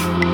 you.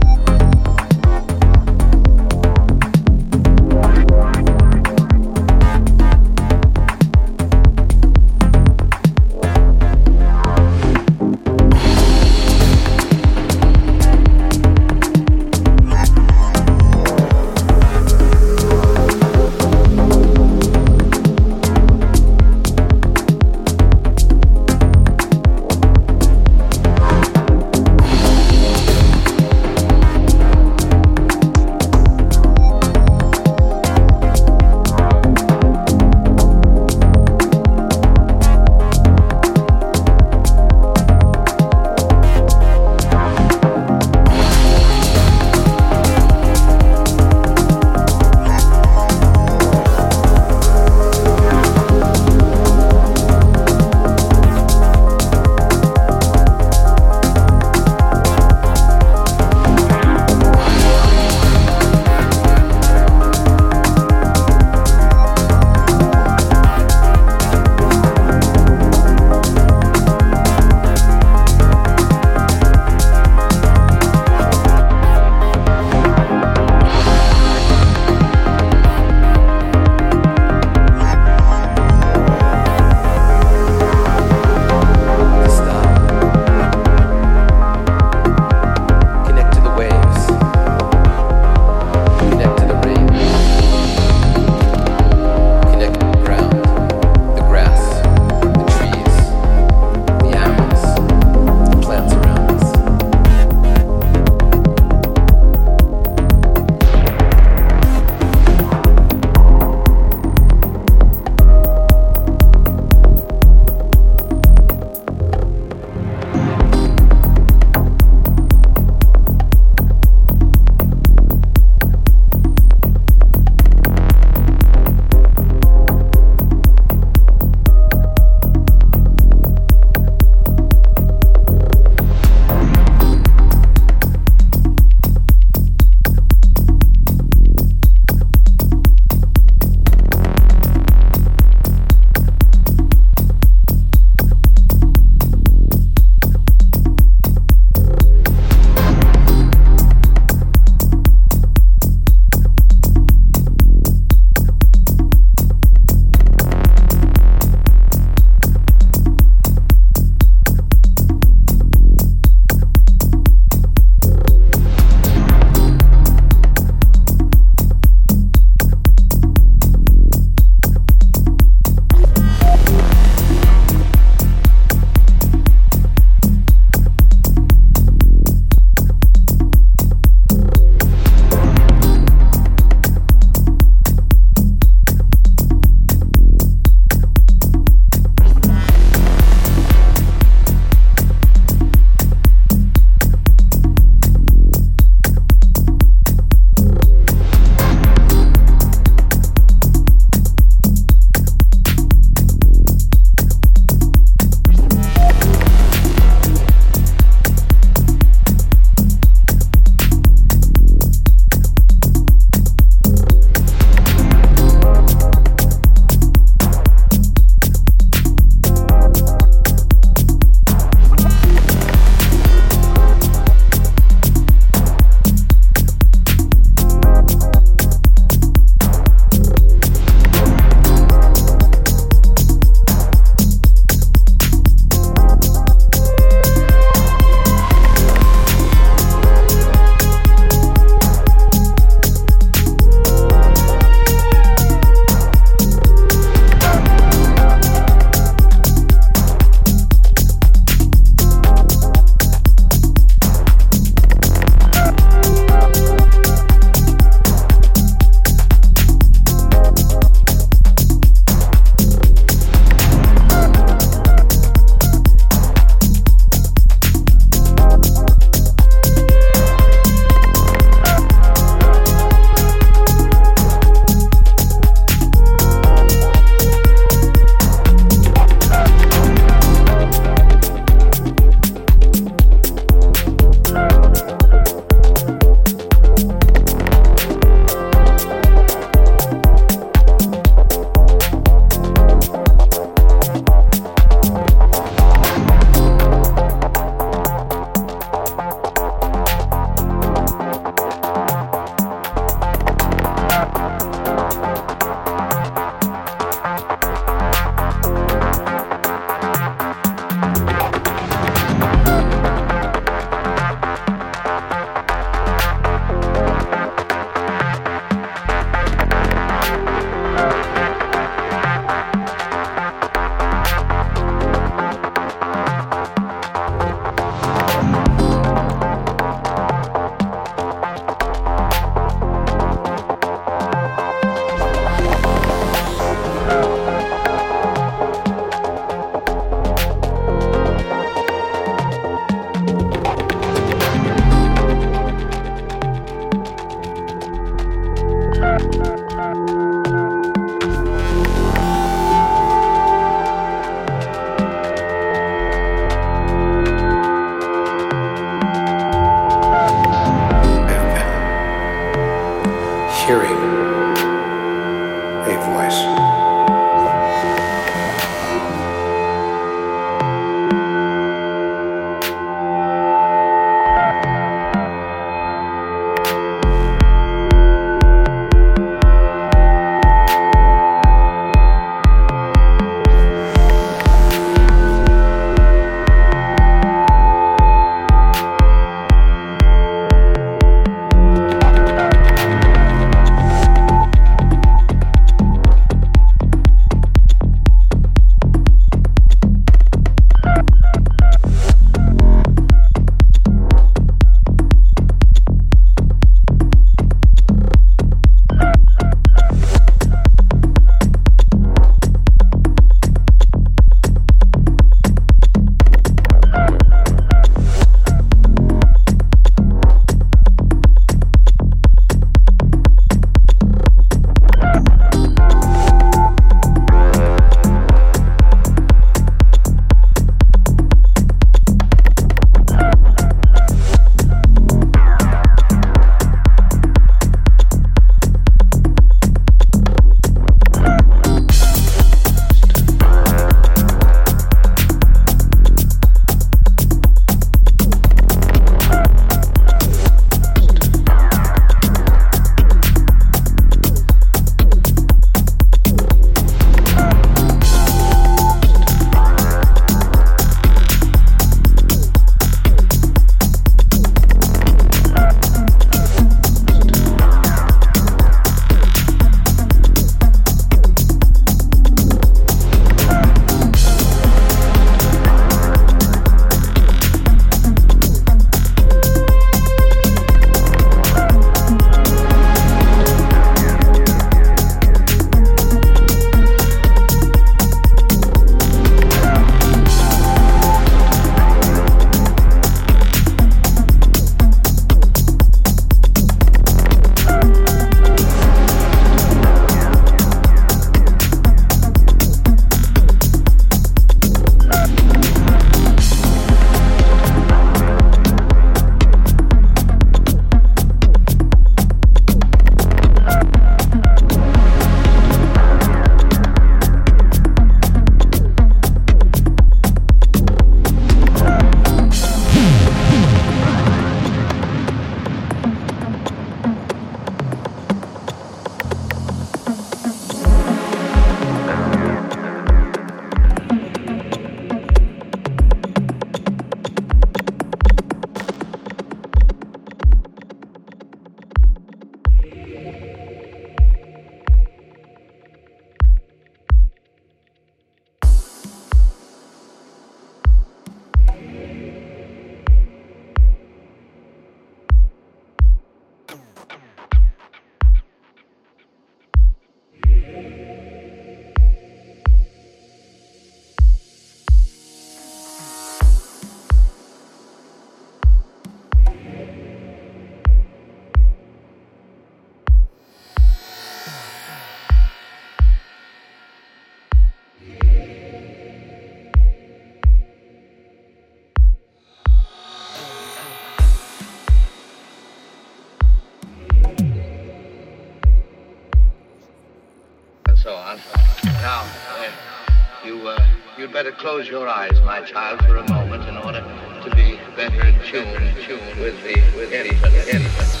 Better close your eyes, my child, for a moment in order to be better in tune, tune with the with infants.